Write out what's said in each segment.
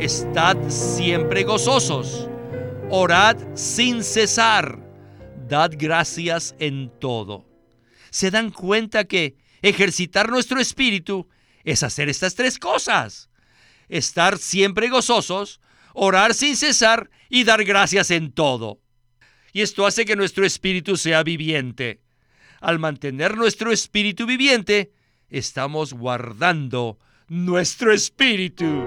Estad siempre gozosos, orad sin cesar, dad gracias en todo. ¿Se dan cuenta que ejercitar nuestro espíritu es hacer estas tres cosas? Estar siempre gozosos, orar sin cesar y dar gracias en todo. Y esto hace que nuestro espíritu sea viviente. Al mantener nuestro espíritu viviente, estamos guardando nuestro espíritu.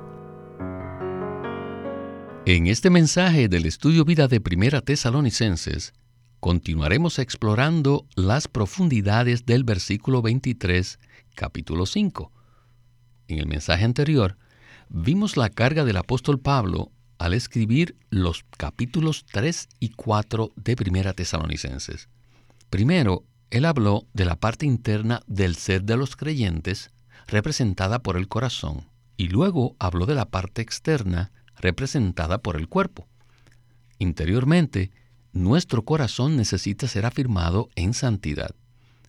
En este mensaje del Estudio Vida de Primera Tesalonicenses, continuaremos explorando las profundidades del versículo 23, capítulo 5. En el mensaje anterior, vimos la carga del apóstol Pablo al escribir los capítulos 3 y 4 de Primera Tesalonicenses. Primero, él habló de la parte interna del ser de los creyentes, representada por el corazón, y luego habló de la parte externa, representada por el cuerpo. Interiormente, nuestro corazón necesita ser afirmado en santidad,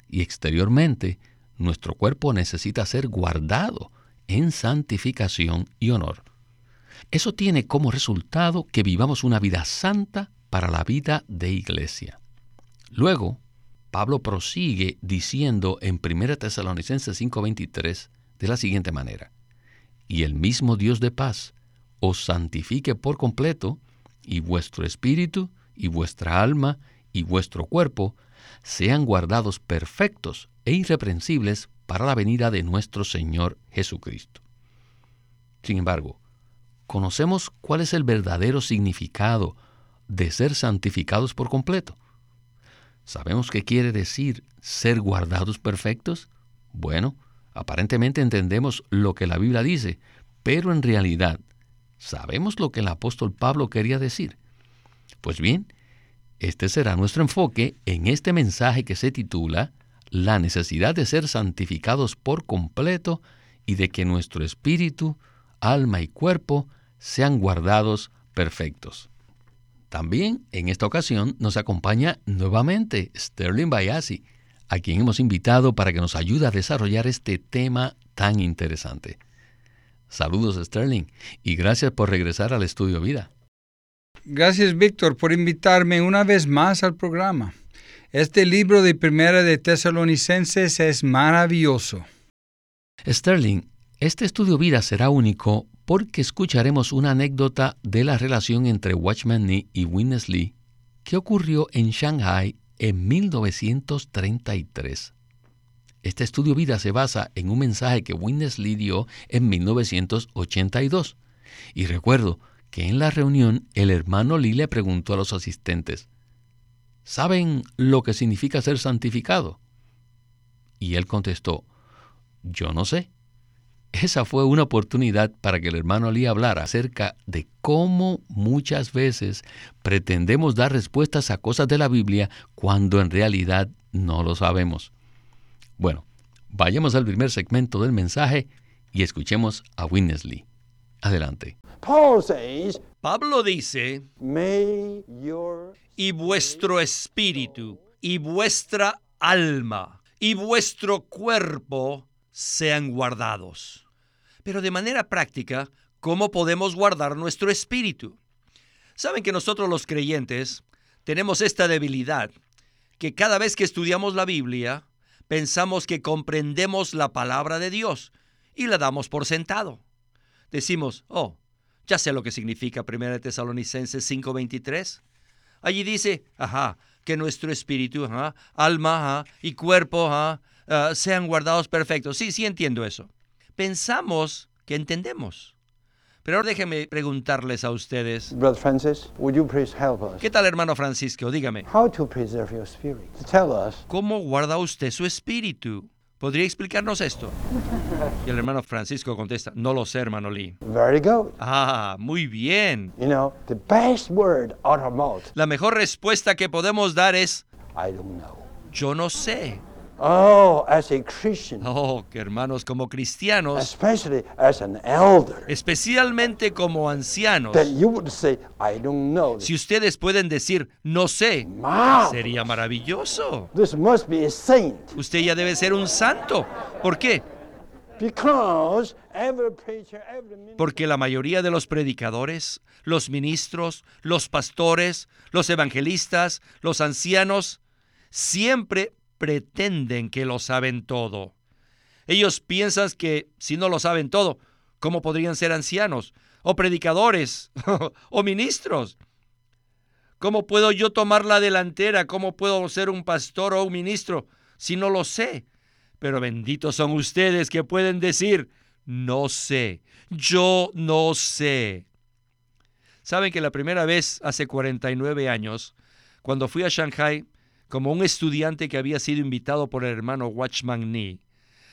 y exteriormente, nuestro cuerpo necesita ser guardado en santificación y honor. Eso tiene como resultado que vivamos una vida santa para la vida de iglesia. Luego, Pablo prosigue diciendo en 1 Tesalonicenses 5:23 de la siguiente manera, y el mismo Dios de paz os santifique por completo, y vuestro espíritu, y vuestra alma, y vuestro cuerpo sean guardados perfectos e irreprensibles para la venida de nuestro Señor Jesucristo. Sin embargo, conocemos cuál es el verdadero significado de ser santificados por completo. ¿Sabemos qué quiere decir ser guardados perfectos? Bueno, aparentemente entendemos lo que la Biblia dice, pero en realidad, ¿sabemos lo que el apóstol Pablo quería decir? Pues bien, este será nuestro enfoque en este mensaje que se titula La necesidad de ser santificados por completo y de que nuestro espíritu, alma y cuerpo sean guardados perfectos. También en esta ocasión nos acompaña nuevamente Sterling Bayasi, a quien hemos invitado para que nos ayude a desarrollar este tema tan interesante. Saludos Sterling y gracias por regresar al estudio Vida. Gracias Víctor por invitarme una vez más al programa. Este libro de Primera de Tesalonicenses es maravilloso. Sterling, este estudio vida será único porque escucharemos una anécdota de la relación entre Watchman Nee y Witness Lee que ocurrió en Shanghai en 1933. Este estudio vida se basa en un mensaje que Witness Lee dio en 1982. Y recuerdo que en la reunión el hermano Lee le preguntó a los asistentes, ¿saben lo que significa ser santificado? Y él contestó, yo no sé. Esa fue una oportunidad para que el hermano Lee hablara acerca de cómo muchas veces pretendemos dar respuestas a cosas de la Biblia cuando en realidad no lo sabemos. Bueno, vayamos al primer segmento del mensaje y escuchemos a Witness Lee. Adelante. Pablo dice, y vuestro espíritu, y vuestra alma, y vuestro cuerpo sean guardados. Pero de manera práctica, ¿cómo podemos guardar nuestro espíritu? Saben que nosotros los creyentes tenemos esta debilidad, que cada vez que estudiamos la Biblia, pensamos que comprendemos la palabra de Dios y la damos por sentado. Decimos, oh, ya sé lo que significa 1 Tesalonicenses 5:23. Allí dice, ajá, que nuestro espíritu, alma y cuerpo ah, sean guardados perfectos. Sí, sí entiendo eso. Pensamos que entendemos. Pero ahora déjenme preguntarles a ustedes. ¿Qué tal, hermano Francisco? Dígame. ¿Cómo guarda usted su espíritu? ¿Podría explicarnos esto? Y el hermano Francisco contesta, no lo sé, hermano Lee. Very good. Ah, muy bien. You know, the best word out of mouth. La mejor respuesta que podemos dar es, I don't know. yo no sé. Oh, as a Christian, Oh, que hermanos, como cristianos, especially as an elder, especialmente como ancianos, that you would say, I don't know. si ustedes pueden decir, no sé, sería maravilloso. this must be a saint Usted ya debe ser un santo. ¿Por qué? because every preacher, every minister, Porque la mayoría de los predicadores, los ministros, los pastores, los evangelistas, los ancianos, siempre pretenden que lo saben todo. Ellos piensan que si no lo saben todo, ¿cómo podrían ser ancianos? O predicadores, o ministros. ¿Cómo puedo yo tomar la delantera? ¿Cómo puedo ser un pastor o un ministro si no lo sé? Pero benditos son ustedes que pueden decir, no sé, yo no sé. Saben que la primera vez hace 49 años, cuando fui a Shanghai como un estudiante que había sido invitado por el hermano Watchman Nee,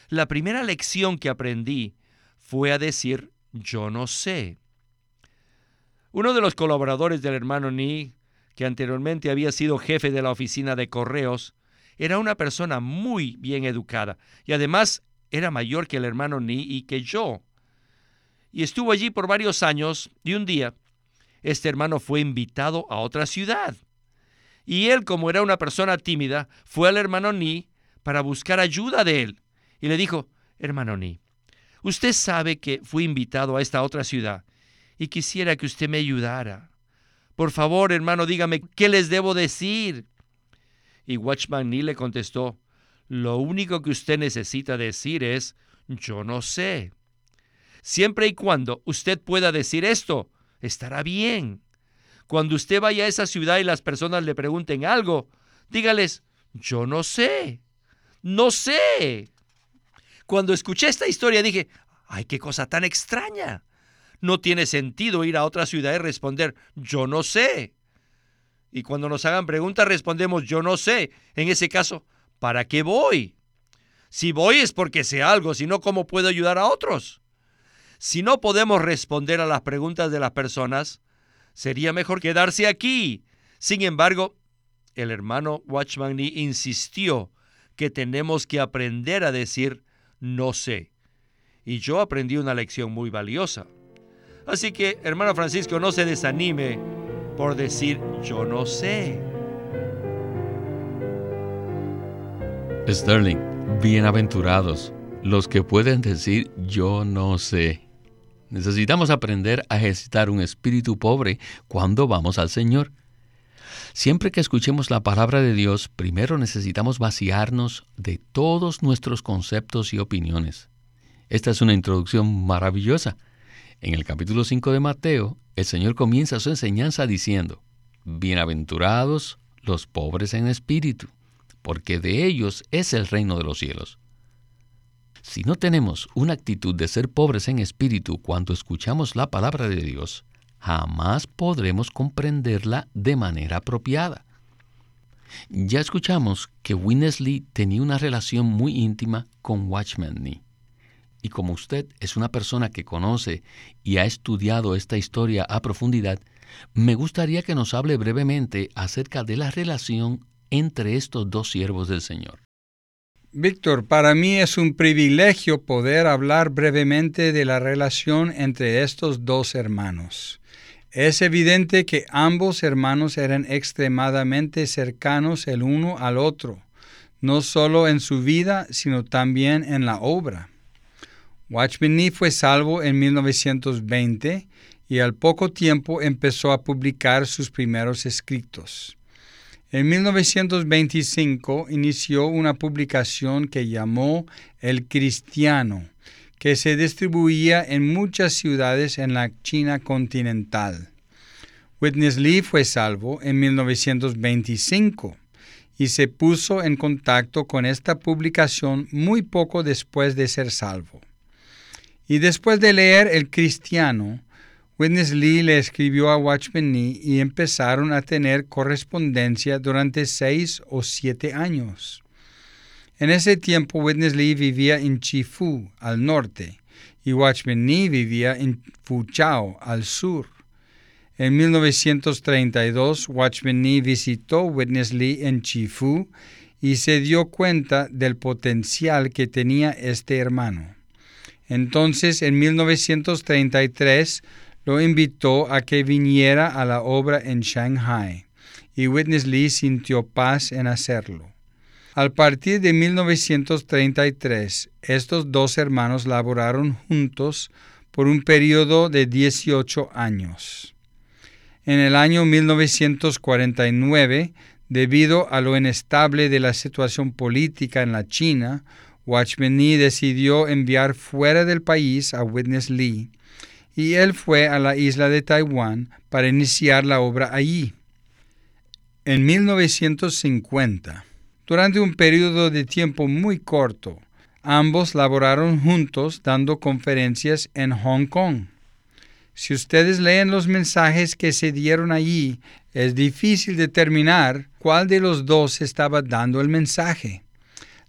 la primera lección que aprendí fue a decir, yo no sé. Uno de los colaboradores del hermano Nee, que anteriormente había sido jefe de la oficina de correos, era una persona muy bien educada y además era mayor que el hermano Nee y que yo. Y estuvo allí por varios años y un día este hermano fue invitado a otra ciudad. Y él, como era una persona tímida, fue al hermano Ni para buscar ayuda de él. Y le dijo, hermano Ni, usted sabe que fui invitado a esta otra ciudad y quisiera que usted me ayudara. Por favor, hermano, dígame, ¿qué les debo decir? Y Watchman Nee le contestó, lo único que usted necesita decir es, yo no sé. Siempre y cuando usted pueda decir esto, estará bien. Cuando usted vaya a esa ciudad y las personas le pregunten algo, dígales, yo no sé, no sé. Cuando escuché esta historia dije, ay, qué cosa tan extraña. No tiene sentido ir a otra ciudad y responder, yo no sé. Y cuando nos hagan preguntas respondemos, yo no sé. En ese caso, ¿para qué voy? Si voy es porque sé algo, si no, ¿cómo puedo ayudar a otros? Si no podemos responder a las preguntas de las personas, sería mejor quedarse aquí. Sin embargo, el hermano Watchman Nee insistió que tenemos que aprender a decir no sé. Y yo aprendí una lección muy valiosa. Así que, hermano Francisco, no se desanime por decir yo no sé. Sterling, bienaventurados los que pueden decir yo no sé. Necesitamos aprender a ejercitar un espíritu pobre cuando vamos al Señor. Siempre que escuchemos la palabra de Dios, primero necesitamos vaciarnos de todos nuestros conceptos y opiniones. Esta es una introducción maravillosa. En el capítulo 5 de Mateo, el Señor comienza su enseñanza diciendo, Bienaventurados los pobres en espíritu, porque de ellos es el reino de los cielos. Si no tenemos una actitud de ser pobres en espíritu cuando escuchamos la palabra de Dios, jamás podremos comprenderla de manera apropiada. Ya escuchamos que Winnesley tenía una relación muy íntima con Watchman Nee. Y como usted es una persona que conoce y ha estudiado esta historia a profundidad, me gustaría que nos hable brevemente acerca de la relación entre estos dos siervos del Señor. Víctor, para mí es un privilegio poder hablar brevemente de la relación entre estos dos hermanos. Es evidente que ambos hermanos eran extremadamente cercanos el uno al otro, no solo en su vida, sino también en la obra. Watchman Nee fue salvo en 1920 y al poco tiempo empezó a publicar sus primeros escritos. En 1925 inició una publicación que llamó El Cristiano, que se distribuía en muchas ciudades en la China continental. Witness Lee fue salvo en 1925 y se puso en contacto con esta publicación muy poco después de ser salvo. Y después de leer El Cristiano, Witness Lee le escribió a Watchman y empezaron a tener correspondencia durante seis o siete años. En ese tiempo Witness Lee vivía en Chifu, al norte, y Watchman vivía en Fuchao, al sur. En 1932, Watchman Nee visitó Witness Lee en Chifu y se dio cuenta del potencial que tenía este hermano. Entonces, en 1933, lo invitó a que viniera a la obra en Shanghai, y Witness Lee sintió paz en hacerlo. Al partir de 1933, estos dos hermanos laboraron juntos por un periodo de 18 años. En el año 1949, debido a lo inestable de la situación política en la China, Watchman decidió enviar fuera del país a Witness Lee, y él fue a la isla de Taiwán para iniciar la obra allí. En 1950, durante un periodo de tiempo muy corto, ambos laboraron juntos dando conferencias en Hong Kong. Si ustedes leen los mensajes que se dieron allí, es difícil determinar cuál de los dos estaba dando el mensaje.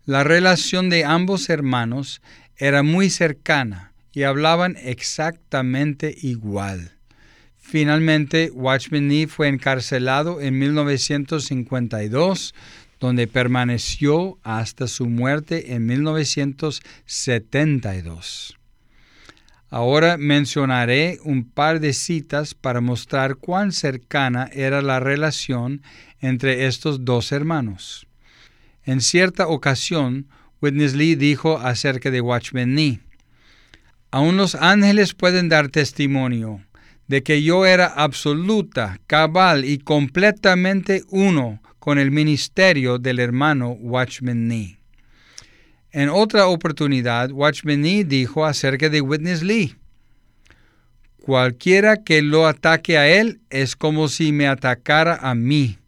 La relación de ambos hermanos era muy cercana y hablaban exactamente igual. Finalmente, Watchman Nee fue encarcelado en 1952 donde permaneció hasta su muerte en 1972. Ahora mencionaré un par de citas para mostrar cuán cercana era la relación entre estos dos hermanos. En cierta ocasión, Witness Lee dijo acerca de Watchman Nee, Aún los ángeles pueden dar testimonio de que yo era absoluta, cabal y completamente uno con el ministerio del hermano Watchman Nee. En otra oportunidad, Watchman Nee dijo acerca de Witness Lee, Cualquiera que lo ataque a él es como si me atacara a mí.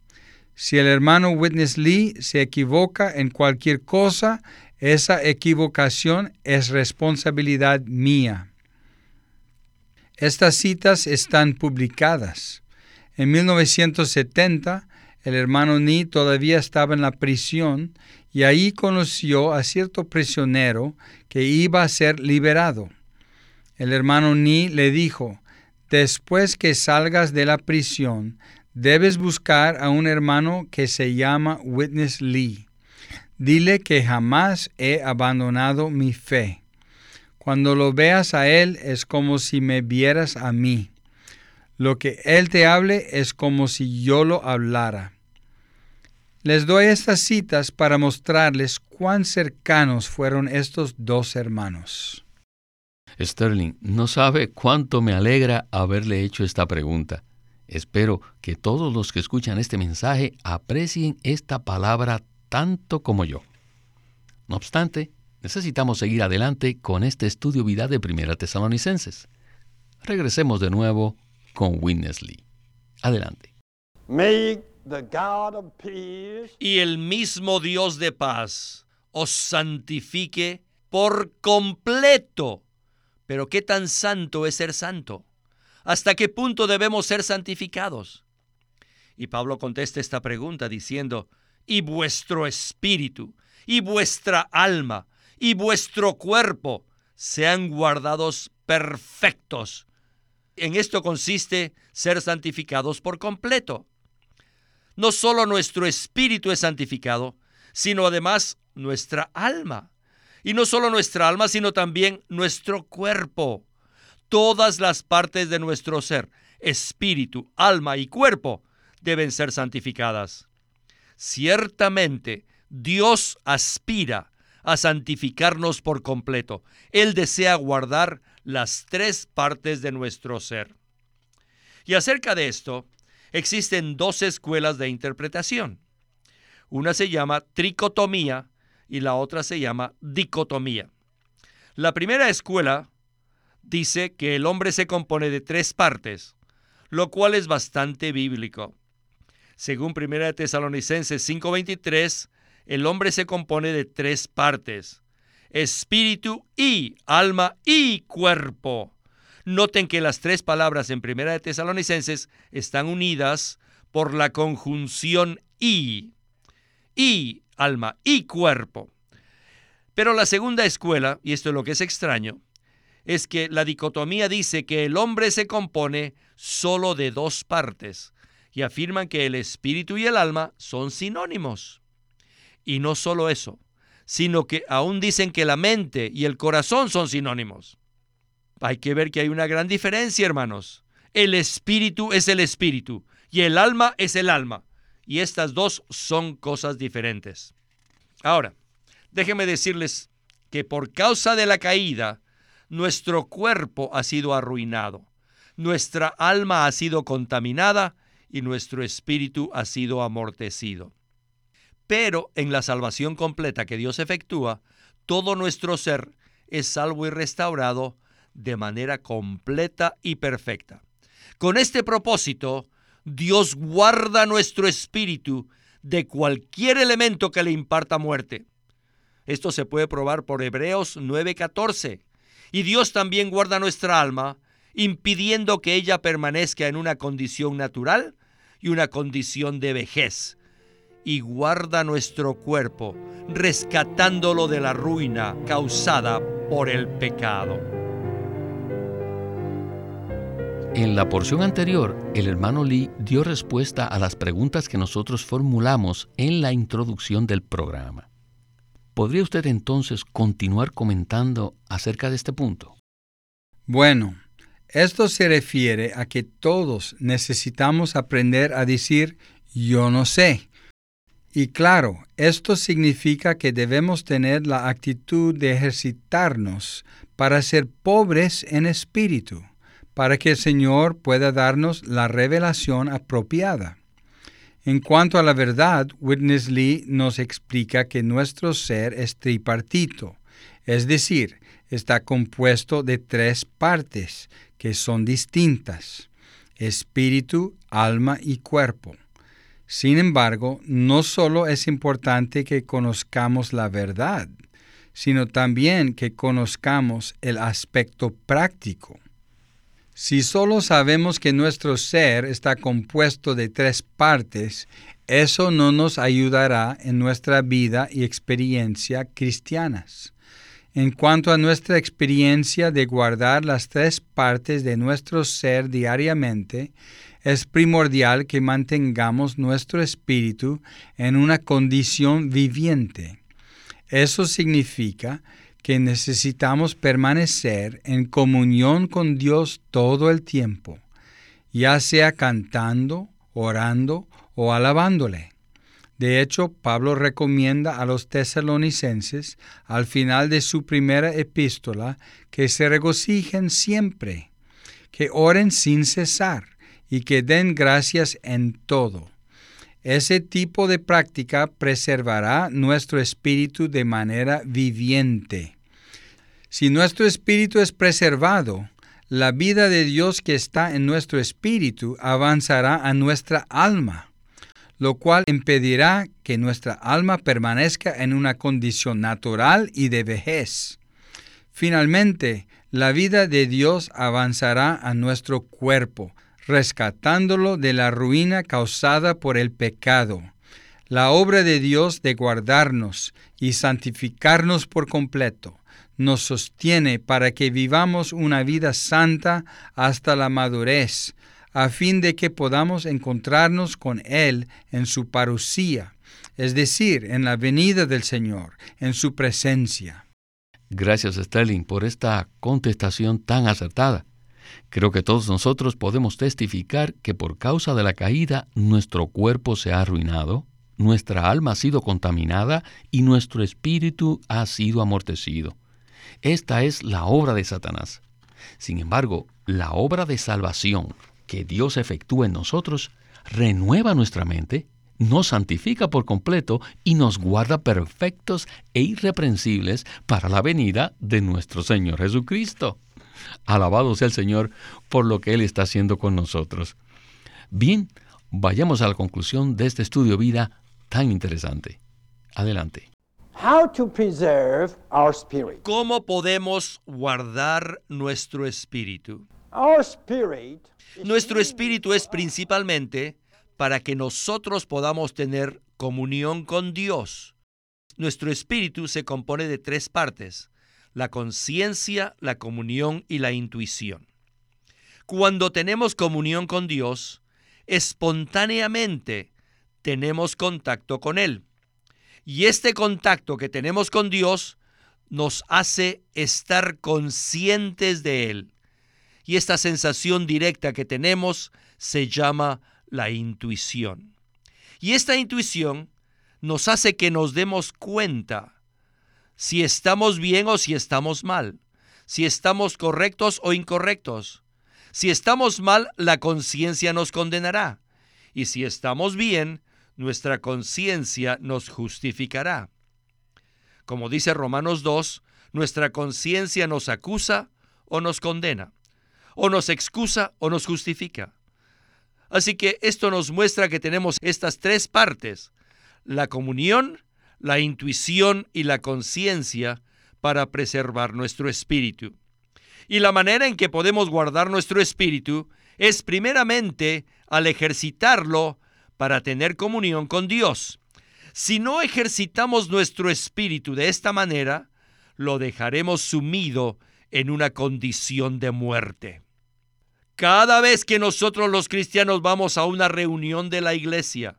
Si el hermano Witness Lee se equivoca en cualquier cosa, esa equivocación es responsabilidad mía. Estas citas están publicadas. En 1970, el hermano Ni todavía estaba en la prisión y ahí conoció a cierto prisionero que iba a ser liberado. El hermano Ni le dijo, después que salgas de la prisión, debes buscar a un hermano que se llama Witness Lee. Dile que jamás he abandonado mi fe. Cuando lo veas a él es como si me vieras a mí. Lo que Él te hable es como si yo lo hablara. Les doy estas citas para mostrarles cuán cercanos fueron estos dos hermanos. Sterling, no sabe cuánto me alegra haberle hecho esta pregunta. Espero que todos los que escuchan este mensaje aprecien esta palabra tanto como yo. No obstante, necesitamos seguir adelante con este estudio vida de Primera Tesalonicenses. Regresemos de nuevo con Witness Lee. Adelante. y el mismo Dios de paz os santifique por completo. Pero ¿qué tan santo es ser santo? ¿Hasta qué punto debemos ser santificados? Y Pablo contesta esta pregunta diciendo, y vuestro espíritu, y vuestra alma, y vuestro cuerpo sean guardados perfectos en esto consiste ser santificados por completo. No solo nuestro espíritu es santificado, sino además nuestra alma. Y no solo nuestra alma, sino también nuestro cuerpo. Todas las partes de nuestro ser, espíritu, alma y cuerpo, deben ser santificadas. Ciertamente, Dios aspira a santificarnos por completo. Él desea guardar las tres partes de nuestro ser. Y acerca de esto, existen dos escuelas de interpretación. Una se llama tricotomía y la otra se llama dicotomía. La primera escuela dice que el hombre se compone de tres partes, lo cual es bastante bíblico. Según 1 Tesalonicenses 5:23, el hombre se compone de tres partes, espíritu y alma y cuerpo. Noten que las tres palabras en Primera de Tesalonicenses están unidas por la conjunción y. Y, alma y cuerpo. Pero la segunda escuela, y esto es lo que es extraño, es que la dicotomía dice que el hombre se compone solo de dos partes y afirman que el espíritu y el alma son sinónimos. Y no solo eso, sino que aún dicen que la mente y el corazón son sinónimos. Hay que ver que hay una gran diferencia, hermanos. El espíritu es el espíritu y el alma es el alma. Y estas dos son cosas diferentes. Ahora, déjenme decirles que por causa de la caída, nuestro cuerpo ha sido arruinado, nuestra alma ha sido contaminada y nuestro espíritu ha sido amortecido. Pero en la salvación completa que Dios efectúa, todo nuestro ser es salvo y restaurado de manera completa y perfecta. Con este propósito, Dios guarda nuestro espíritu de cualquier elemento que le imparta muerte. Esto se puede probar por Hebreos 9:14. Y Dios también guarda nuestra alma, impidiendo que ella permanezca en una condición natural y una condición de vejez. Y guarda nuestro cuerpo, rescatándolo de la ruina causada por el pecado. En la porción anterior, el hermano Lee dio respuesta a las preguntas que nosotros formulamos en la introducción del programa. ¿Podría usted entonces continuar comentando acerca de este punto? Bueno, esto se refiere a que todos necesitamos aprender a decir yo no sé. Y claro, esto significa que debemos tener la actitud de ejercitarnos para ser pobres en espíritu, para que el Señor pueda darnos la revelación apropiada. En cuanto a la verdad, Witness Lee nos explica que nuestro ser es tripartito, es decir, está compuesto de tres partes que son distintas, espíritu, alma y cuerpo. Sin embargo, no solo es importante que conozcamos la verdad, sino también que conozcamos el aspecto práctico. Si solo sabemos que nuestro ser está compuesto de tres partes, eso no nos ayudará en nuestra vida y experiencia cristianas. En cuanto a nuestra experiencia de guardar las tres partes de nuestro ser diariamente, es primordial que mantengamos nuestro espíritu en una condición viviente. Eso significa que necesitamos permanecer en comunión con Dios todo el tiempo, ya sea cantando, orando o alabándole. De hecho, Pablo recomienda a los tesalonicenses al final de su primera epístola que se regocijen siempre, que oren sin cesar y que den gracias en todo. Ese tipo de práctica preservará nuestro espíritu de manera viviente. Si nuestro espíritu es preservado, la vida de Dios que está en nuestro espíritu avanzará a nuestra alma lo cual impedirá que nuestra alma permanezca en una condición natural y de vejez. Finalmente, la vida de Dios avanzará a nuestro cuerpo, rescatándolo de la ruina causada por el pecado. La obra de Dios de guardarnos y santificarnos por completo nos sostiene para que vivamos una vida santa hasta la madurez, a fin de que podamos encontrarnos con Él en su parucía, es decir, en la venida del Señor, en su presencia. Gracias, Sterling, por esta contestación tan acertada. Creo que todos nosotros podemos testificar que por causa de la caída nuestro cuerpo se ha arruinado, nuestra alma ha sido contaminada y nuestro espíritu ha sido amortecido. Esta es la obra de Satanás. Sin embargo, la obra de salvación que Dios efectúa en nosotros renueva nuestra mente, nos santifica por completo y nos guarda perfectos e irreprensibles para la venida de nuestro Señor Jesucristo. Alabado sea el Señor por lo que Él está haciendo con nosotros. Bien, vayamos a la conclusión de este estudio vida tan interesante. Adelante. ¿Cómo podemos guardar nuestro espíritu? Nuestro espíritu es principalmente para que nosotros podamos tener comunión con Dios. Nuestro espíritu se compone de tres partes, la conciencia, la comunión y la intuición. Cuando tenemos comunión con Dios, espontáneamente tenemos contacto con Él. Y este contacto que tenemos con Dios nos hace estar conscientes de Él. Y esta sensación directa que tenemos se llama la intuición. Y esta intuición nos hace que nos demos cuenta si estamos bien o si estamos mal, si estamos correctos o incorrectos. Si estamos mal, la conciencia nos condenará. Y si estamos bien, nuestra conciencia nos justificará. Como dice Romanos 2, nuestra conciencia nos acusa o nos condena, o nos excusa o nos justifica. Así que esto nos muestra que tenemos estas tres partes, la comunión, la intuición y la conciencia para preservar nuestro espíritu. Y la manera en que podemos guardar nuestro espíritu es primeramente al ejercitarlo para tener comunión con Dios. Si no ejercitamos nuestro espíritu de esta manera, lo dejaremos sumido en una condición de muerte. Cada vez que nosotros los cristianos vamos a una reunión de la iglesia,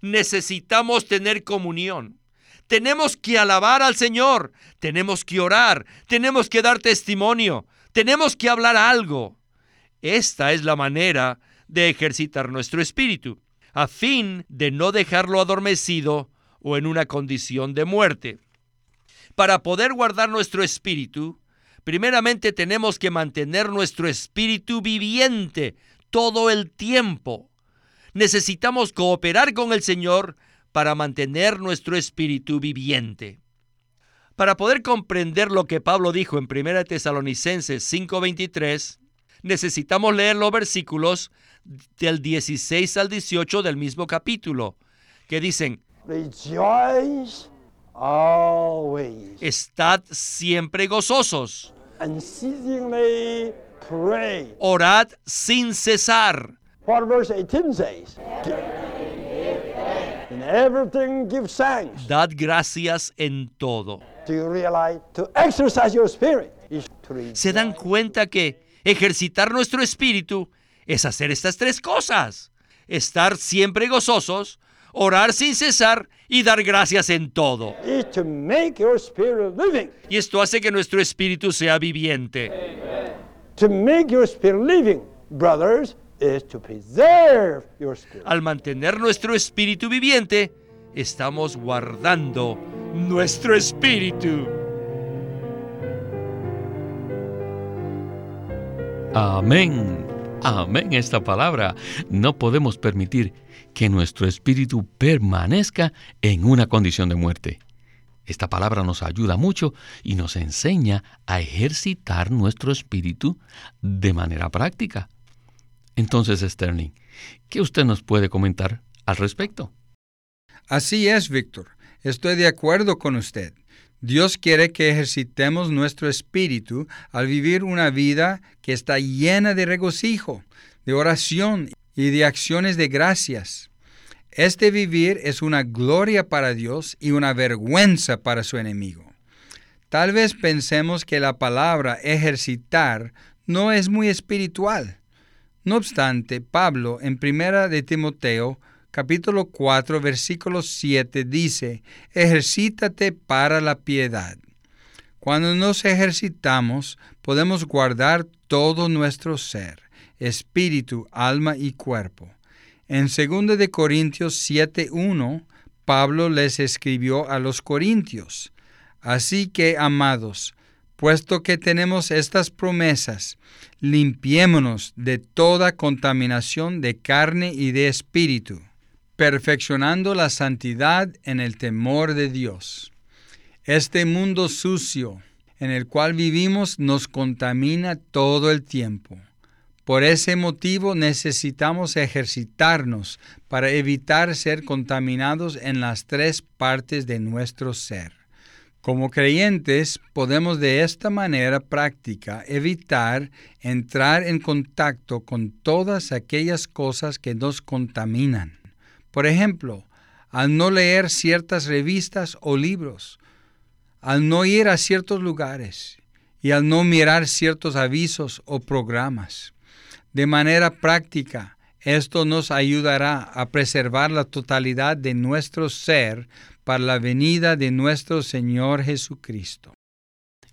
necesitamos tener comunión. Tenemos que alabar al Señor, tenemos que orar, tenemos que dar testimonio, tenemos que hablar algo. Esta es la manera de ejercitar nuestro espíritu a fin de no dejarlo adormecido o en una condición de muerte. Para poder guardar nuestro espíritu, primeramente tenemos que mantener nuestro espíritu viviente todo el tiempo. Necesitamos cooperar con el Señor para mantener nuestro espíritu viviente. Para poder comprender lo que Pablo dijo en 1 Tesalonicenses 5:23, necesitamos leer los versículos del 16 al 18 del mismo capítulo, que dicen, always. Estad siempre gozosos. Unceasingly pray. Orad sin cesar. What verse 18 says? In everything give thanks. Dad gracias en todo. Do you realize to exercise your spirit is to Se dan cuenta que ejercitar nuestro espíritu es hacer estas tres cosas. Estar siempre gozosos, orar sin cesar y dar gracias en todo. is to make your spirit living. Y esto hace que nuestro espíritu sea viviente. To make your spirit living, brothers, is to preserve your spirit. Al mantener nuestro espíritu viviente, estamos guardando nuestro espíritu. Amén. Amén esta palabra. No podemos permitir que nuestro espíritu permanezca en una condición de muerte. Esta palabra nos ayuda mucho y nos enseña a ejercitar nuestro espíritu de manera práctica. Entonces, Sterling, ¿qué usted nos puede comentar al respecto? Así es, Víctor. Estoy de acuerdo con usted. Dios quiere que ejercitemos nuestro espíritu al vivir una vida que está llena de regocijo, de oración y de acciones de gracias. Este vivir es una gloria para Dios y una vergüenza para su enemigo. Tal vez pensemos que la palabra ejercitar no es muy espiritual. No obstante, Pablo en primera de Timoteo capítulo 4 versículo 7 dice, ejercítate para la piedad. Cuando nos ejercitamos, podemos guardar todo nuestro ser, espíritu, alma y cuerpo. En 2 de Corintios 7:1, Pablo les escribió a los corintios: Así que, amados, puesto que tenemos estas promesas, limpiémonos de toda contaminación de carne y de espíritu, perfeccionando la santidad en el temor de Dios. Este mundo sucio en el cual vivimos nos contamina todo el tiempo. Por ese motivo necesitamos ejercitarnos para evitar ser contaminados en las tres partes de nuestro ser. Como creyentes podemos de esta manera práctica evitar entrar en contacto con todas aquellas cosas que nos contaminan. Por ejemplo, al no leer ciertas revistas o libros, al no ir a ciertos lugares y al no mirar ciertos avisos o programas. De manera práctica, esto nos ayudará a preservar la totalidad de nuestro ser para la venida de nuestro Señor Jesucristo.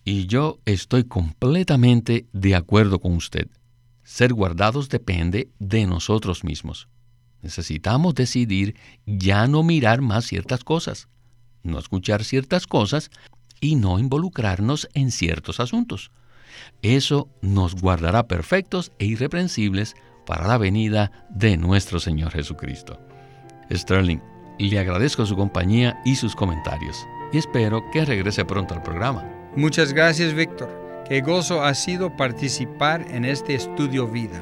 Y yo estoy completamente de acuerdo con usted. Ser guardados depende de nosotros mismos. Necesitamos decidir ya no mirar más ciertas cosas, no escuchar ciertas cosas y no involucrarnos en ciertos asuntos. Eso nos guardará perfectos e irreprensibles para la venida de nuestro Señor Jesucristo. Sterling, le agradezco su compañía y sus comentarios y espero que regrese pronto al programa. Muchas gracias, Víctor. Qué gozo ha sido participar en este estudio vida.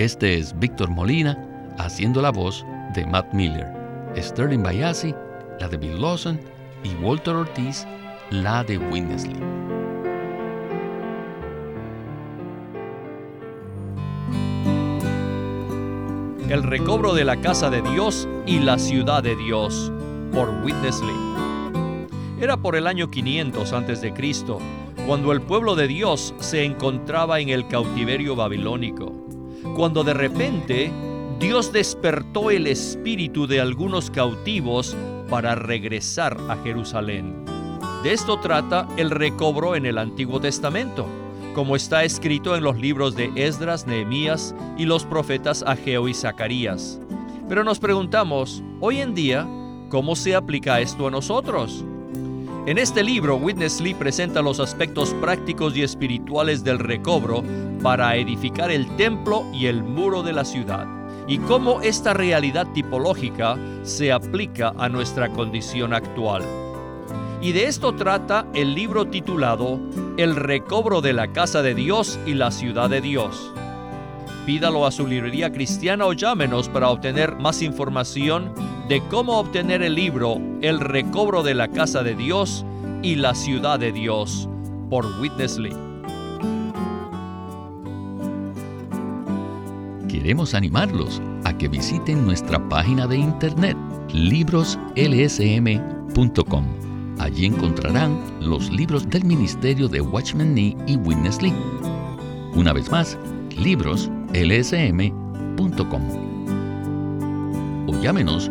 Este es Víctor Molina haciendo la voz de Matt Miller, Sterling Bayasi, la de Bill Lawson y Walter Ortiz, la de Winnesley. El recobro de la casa de Dios y la ciudad de Dios, por Witness Era por el año 500 a.C., cuando el pueblo de Dios se encontraba en el cautiverio babilónico, cuando de repente Dios despertó el espíritu de algunos cautivos para regresar a Jerusalén. De esto trata el recobro en el Antiguo Testamento como está escrito en los libros de Esdras, Nehemías y los profetas Ageo y Zacarías. Pero nos preguntamos, hoy en día, ¿cómo se aplica esto a nosotros? En este libro, Witness Lee presenta los aspectos prácticos y espirituales del recobro para edificar el templo y el muro de la ciudad, y cómo esta realidad tipológica se aplica a nuestra condición actual. Y de esto trata el libro titulado El recobro de la casa de Dios y la ciudad de Dios. Pídalo a su librería cristiana o llámenos para obtener más información de cómo obtener el libro El recobro de la casa de Dios y la ciudad de Dios por Witness Lee. Queremos animarlos a que visiten nuestra página de internet libroslsm.com Allí encontrarán los libros del ministerio de Watchman Nee y Witness Lee. Una vez más, libroslsm.com. O llámenos